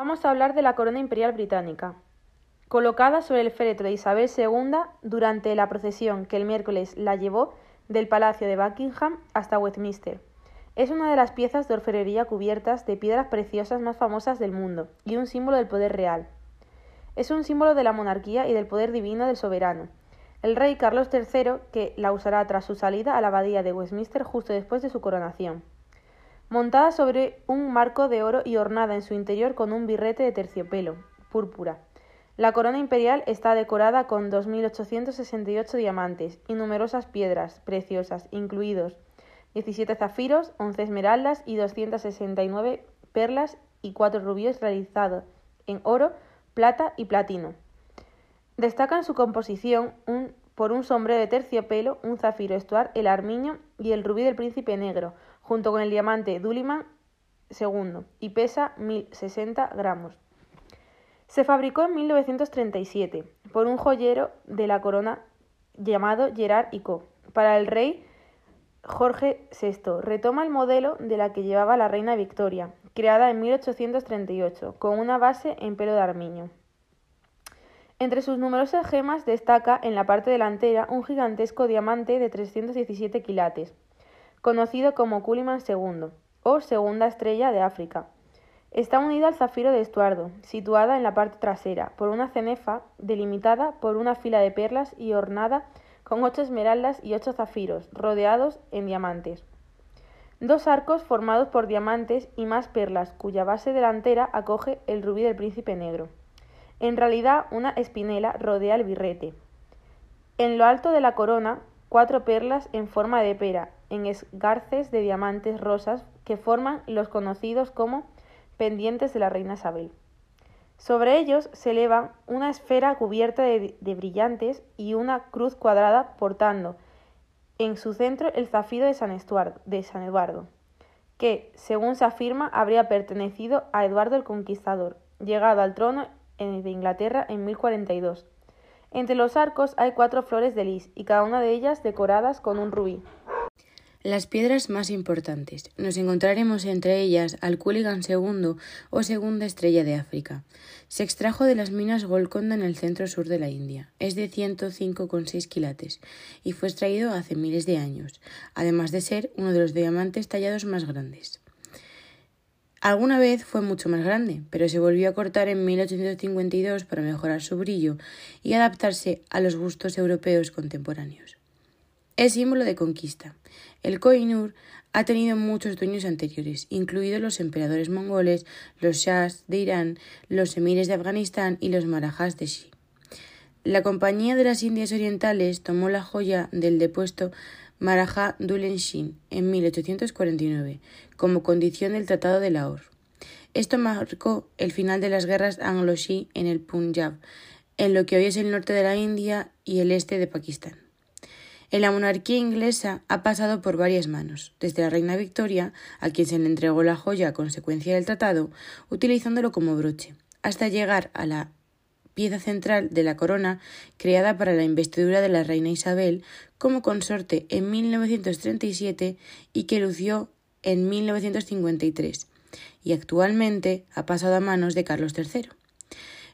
Vamos a hablar de la corona imperial británica. Colocada sobre el féretro de Isabel II durante la procesión que el miércoles la llevó del Palacio de Buckingham hasta Westminster. Es una de las piezas de orfebrería cubiertas de piedras preciosas más famosas del mundo y un símbolo del poder real. Es un símbolo de la monarquía y del poder divino del soberano. El rey Carlos III, que la usará tras su salida a la abadía de Westminster justo después de su coronación. Montada sobre un marco de oro y ornada en su interior con un birrete de terciopelo, púrpura. La corona imperial está decorada con 2.868 diamantes y numerosas piedras preciosas, incluidos 17 zafiros, 11 esmeraldas y 269 perlas y 4 rubíes realizados en oro, plata y platino. Destaca en su composición un, por un sombrero de terciopelo, un zafiro estuar, el armiño y el rubí del príncipe negro, junto con el diamante Duliman II, y pesa 1060 gramos. Se fabricó en 1937 por un joyero de la corona llamado Gerard y Co. para el rey Jorge VI. Retoma el modelo de la que llevaba la reina Victoria, creada en 1838, con una base en pelo de armiño. Entre sus numerosas gemas destaca en la parte delantera un gigantesco diamante de 317 quilates, conocido como Culiman II, o segunda estrella de África. Está unida al zafiro de Estuardo, situada en la parte trasera, por una cenefa delimitada por una fila de perlas y ornada con ocho esmeraldas y ocho zafiros, rodeados en diamantes. Dos arcos formados por diamantes y más perlas, cuya base delantera acoge el rubí del príncipe negro. En realidad, una espinela rodea el birrete. En lo alto de la corona, cuatro perlas en forma de pera, en esgarces de diamantes rosas que forman los conocidos como pendientes de la reina Isabel. Sobre ellos se eleva una esfera cubierta de, brillantes y una cruz cuadrada portando en su centro el zafiro de San, de San Eduardo, que, según se afirma, habría pertenecido a Eduardo el Conquistador, llegado al trono de Inglaterra en 1042. Entre los arcos hay cuatro flores de lis y cada una de ellas decoradas con un rubí. Las piedras más importantes. Nos encontraremos entre ellas al Culligan II o segunda estrella de África. Se extrajo de las minas Golconda en el centro sur de la India. Es de 105,6 quilates y fue extraído hace miles de años, además de ser uno de los diamantes tallados más grandes. Alguna vez fue mucho más grande, pero se volvió a cortar en 1852 para mejorar su brillo y adaptarse a los gustos europeos contemporáneos. Es símbolo de conquista. El Koh-i-Noor ha tenido muchos dueños anteriores, incluidos los emperadores mongoles, los shahs de Irán, los emires de Afganistán y los marajás de Shi. La Compañía de las Indias Orientales tomó la joya del depuesto Maharaja Dulen Shin en 1849 como condición del Tratado de Lahore. Esto marcó el final de las guerras anglo-shi en el Punjab, en lo que hoy es el norte de la India y el este de Pakistán. En la monarquía inglesa ha pasado por varias manos, desde la reina Victoria, a quien se le entregó la joya a consecuencia del tratado, utilizándolo como broche, hasta llegar a la pieza central de la corona creada para la investidura de la reina Isabel como consorte en 1937 y que lució en 1953, y actualmente ha pasado a manos de Carlos III.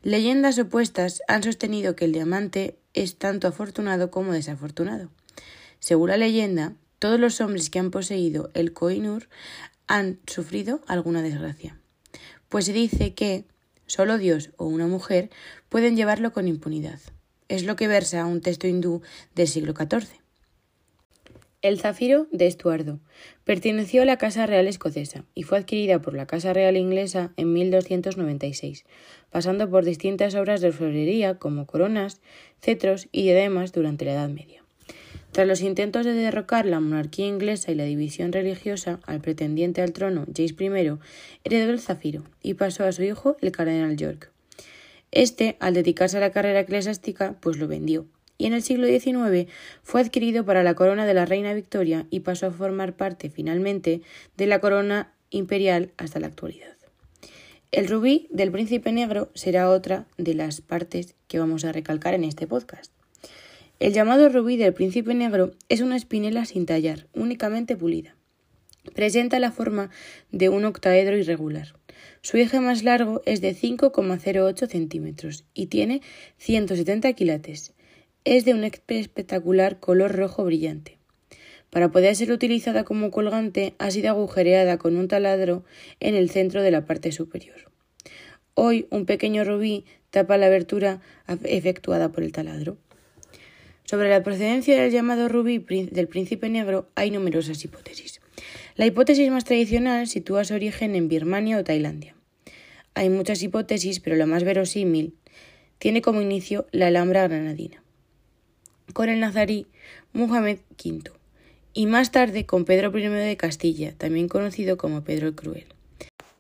Leyendas opuestas han sostenido que el diamante es tanto afortunado como desafortunado. Según la leyenda, todos los hombres que han poseído el Koinur han sufrido alguna desgracia, pues se dice que solo Dios o una mujer pueden llevarlo con impunidad. Es lo que versa un texto hindú del siglo XIV. El zafiro de Estuardo perteneció a la Casa Real escocesa y fue adquirida por la Casa Real inglesa en 1296, pasando por distintas obras de orfebrería como coronas, cetros y diademas durante la Edad Media. Tras los intentos de derrocar la monarquía inglesa y la división religiosa, al pretendiente al trono, James I, heredó el zafiro y pasó a su hijo, el cardenal York. Este, al dedicarse a la carrera eclesiástica, pues lo vendió, y en el siglo XIX fue adquirido para la corona de la reina Victoria y pasó a formar parte finalmente de la corona imperial hasta la actualidad. El rubí del príncipe negro será otra de las partes que vamos a recalcar en este podcast. El llamado rubí del príncipe negro es una espinela sin tallar, únicamente pulida. Presenta la forma de un octaedro irregular. Su eje más largo es de 5,08 centímetros y tiene 170 quilates. Es de un espectacular color rojo brillante. Para poder ser utilizada como colgante, ha sido agujereada con un taladro en el centro de la parte superior. Hoy, un pequeño rubí tapa la abertura efectuada por el taladro. Sobre la procedencia del llamado rubí del príncipe negro hay numerosas hipótesis. La hipótesis más tradicional sitúa su origen en Birmania o Tailandia. Hay muchas hipótesis, pero la más verosímil tiene como inicio la Alhambra granadina, con el nazarí Muhammad V, y más tarde con Pedro I de Castilla, también conocido como Pedro el Cruel.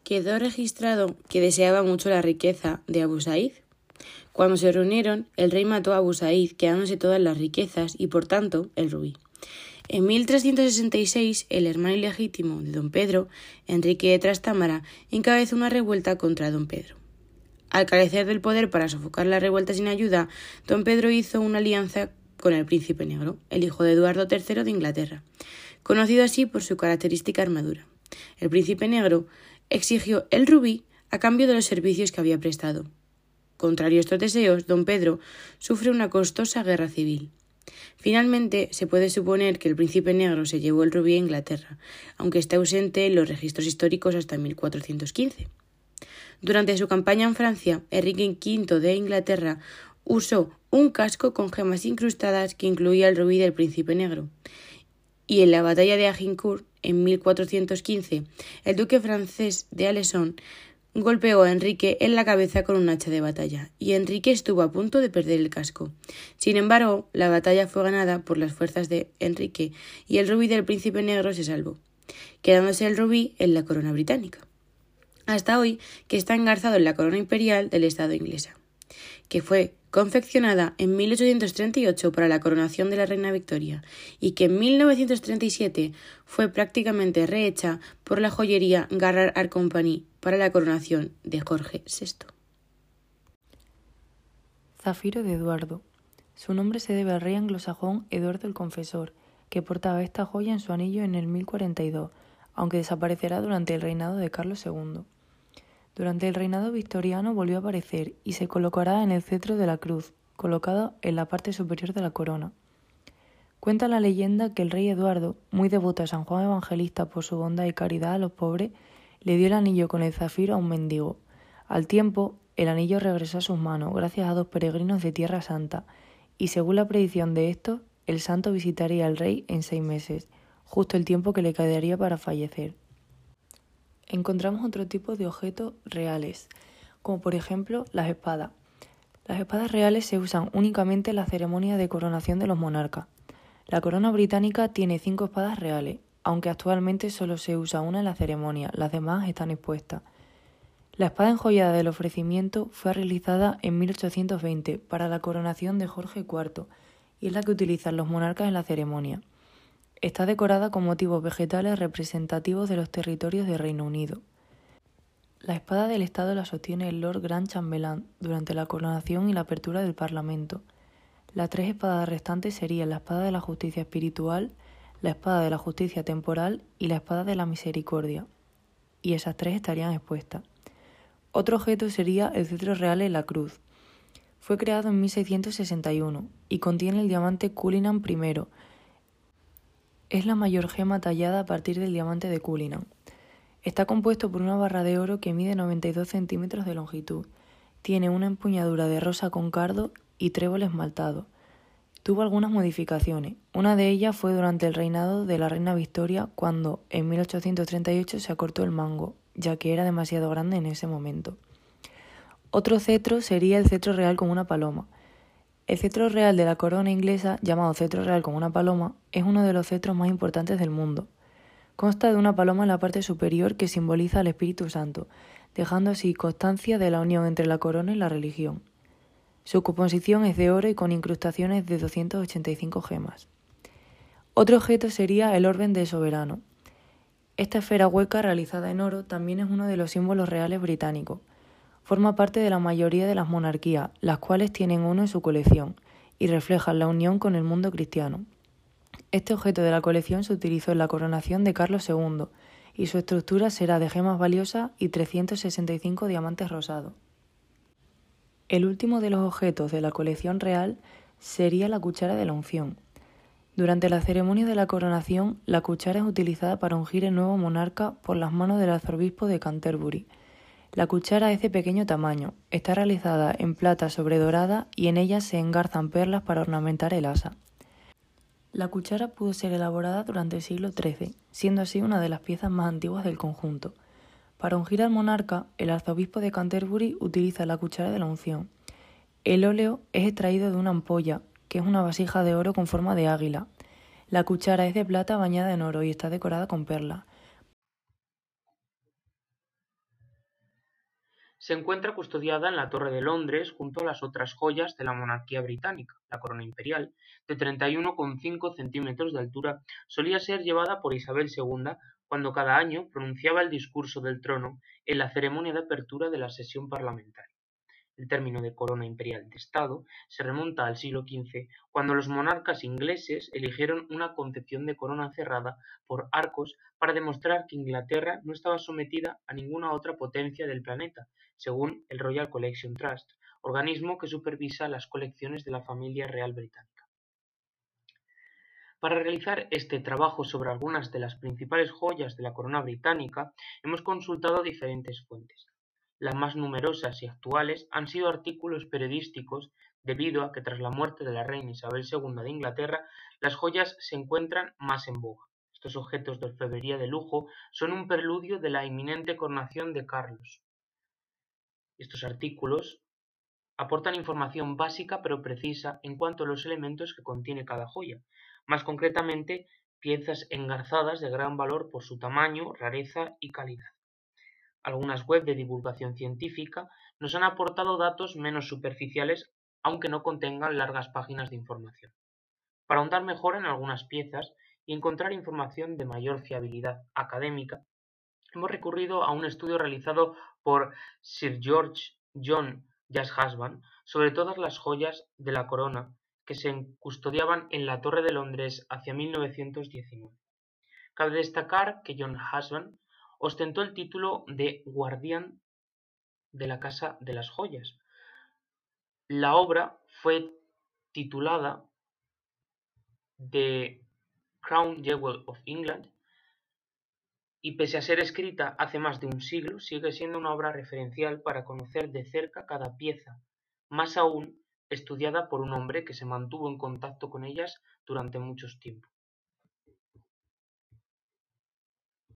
Quedó registrado que deseaba mucho la riqueza de Abu Said. Cuando se reunieron, el rey mató a Abu quedándose todas las riquezas y, por tanto, el rubí. En 1366, el hermano ilegítimo de don Pedro, Enrique de Trastámara, encabezó una revuelta contra don Pedro. Al carecer del poder para sofocar la revuelta sin ayuda, don Pedro hizo una alianza con el príncipe negro, el hijo de Eduardo III de Inglaterra, conocido así por su característica armadura. El príncipe negro exigió el rubí a cambio de los servicios que había prestado. Contrario a estos deseos, don Pedro sufre una costosa guerra civil. Finalmente, se puede suponer que el príncipe negro se llevó el rubí a Inglaterra, aunque está ausente en los registros históricos hasta 1415. Durante su campaña en Francia, Enrique V de Inglaterra usó un casco con gemas incrustadas que incluía el rubí del príncipe negro. Y en la batalla de Agincourt, en 1415, el duque francés de Alesson golpeó a Enrique en la cabeza con un hacha de batalla, y Enrique estuvo a punto de perder el casco. Sin embargo, la batalla fue ganada por las fuerzas de Enrique, y el rubí del príncipe negro se salvó, quedándose el rubí en la corona británica. Hasta hoy, que está engarzado en la corona imperial del Estado inglesa, que fue confeccionada en 1838 para la coronación de la reina Victoria y que en 1937 fue prácticamente rehecha por la joyería Garrard Company para la coronación de Jorge VI. Zafiro de Eduardo. Su nombre se debe al rey anglosajón Eduardo el Confesor, que portaba esta joya en su anillo en el 1042, aunque desaparecerá durante el reinado de Carlos II. Durante el reinado victoriano volvió a aparecer y se colocará en el cetro de la cruz, colocado en la parte superior de la corona. Cuenta la leyenda que el rey Eduardo, muy devoto a San Juan Evangelista por su bondad y caridad a los pobres, le dio el anillo con el zafiro a un mendigo. Al tiempo, el anillo regresó a sus manos gracias a dos peregrinos de Tierra Santa, y según la predicción de estos, el santo visitaría al rey en seis meses, justo el tiempo que le quedaría para fallecer encontramos otro tipo de objetos reales, como por ejemplo las espadas. Las espadas reales se usan únicamente en la ceremonia de coronación de los monarcas. La corona británica tiene cinco espadas reales, aunque actualmente solo se usa una en la ceremonia, las demás están expuestas. La espada enjollada del ofrecimiento fue realizada en 1820 para la coronación de Jorge IV y es la que utilizan los monarcas en la ceremonia. Está decorada con motivos vegetales representativos de los territorios de Reino Unido. La espada del Estado la sostiene el Lord Grand Chambelán durante la coronación y la apertura del Parlamento. Las tres espadas restantes serían la espada de la justicia espiritual, la espada de la justicia temporal y la espada de la misericordia. Y esas tres estarían expuestas. Otro objeto sería el cetro real en la cruz. Fue creado en 1661 y contiene el diamante Cullinan I, es la mayor gema tallada a partir del diamante de Cullinan. Está compuesto por una barra de oro que mide 92 centímetros de longitud. Tiene una empuñadura de rosa con cardo y trébol esmaltado. Tuvo algunas modificaciones. Una de ellas fue durante el reinado de la reina Victoria, cuando en 1838 se acortó el mango, ya que era demasiado grande en ese momento. Otro cetro sería el cetro real con una paloma. El cetro real de la corona inglesa, llamado cetro real con una paloma, es uno de los cetros más importantes del mundo. Consta de una paloma en la parte superior que simboliza al Espíritu Santo, dejando así constancia de la unión entre la corona y la religión. Su composición es de oro y con incrustaciones de 285 gemas. Otro objeto sería el Orden de Soberano. Esta esfera hueca realizada en oro también es uno de los símbolos reales británicos. Forma parte de la mayoría de las monarquías, las cuales tienen uno en su colección, y reflejan la unión con el mundo cristiano. Este objeto de la colección se utilizó en la coronación de Carlos II y su estructura será de gemas valiosas y 365 diamantes rosados. El último de los objetos de la colección real sería la cuchara de la unción. Durante la ceremonia de la coronación, la cuchara es utilizada para ungir el nuevo monarca por las manos del arzobispo de Canterbury. La cuchara es de pequeño tamaño, está realizada en plata sobredorada y en ella se engarzan perlas para ornamentar el asa. La cuchara pudo ser elaborada durante el siglo XIII, siendo así una de las piezas más antiguas del conjunto. Para ungir al monarca, el arzobispo de Canterbury utiliza la cuchara de la unción. El óleo es extraído de una ampolla, que es una vasija de oro con forma de águila. La cuchara es de plata bañada en oro y está decorada con perlas. Se encuentra custodiada en la Torre de Londres junto a las otras joyas de la monarquía británica. La corona imperial, de 31,5 centímetros de altura, solía ser llevada por Isabel II cuando cada año pronunciaba el discurso del trono en la ceremonia de apertura de la sesión parlamentaria. El término de corona imperial de Estado se remonta al siglo XV, cuando los monarcas ingleses eligieron una concepción de corona cerrada por arcos para demostrar que Inglaterra no estaba sometida a ninguna otra potencia del planeta, según el Royal Collection Trust, organismo que supervisa las colecciones de la familia real británica. Para realizar este trabajo sobre algunas de las principales joyas de la corona británica, hemos consultado diferentes fuentes. Las más numerosas y actuales han sido artículos periodísticos debido a que tras la muerte de la reina Isabel II de Inglaterra, las joyas se encuentran más en boga. Estos objetos de orfebrería de lujo son un preludio de la inminente coronación de Carlos. Estos artículos aportan información básica pero precisa en cuanto a los elementos que contiene cada joya, más concretamente piezas engarzadas de gran valor por su tamaño, rareza y calidad. Algunas webs de divulgación científica nos han aportado datos menos superficiales aunque no contengan largas páginas de información. Para ahondar mejor en algunas piezas y encontrar información de mayor fiabilidad académica, hemos recurrido a un estudio realizado por Sir George John Husband sobre todas las joyas de la corona que se custodiaban en la Torre de Londres hacia 1919. Cabe destacar que John Husband ostentó el título de guardián de la Casa de las Joyas. La obra fue titulada The Crown Jewel of England y pese a ser escrita hace más de un siglo, sigue siendo una obra referencial para conocer de cerca cada pieza, más aún estudiada por un hombre que se mantuvo en contacto con ellas durante muchos tiempos.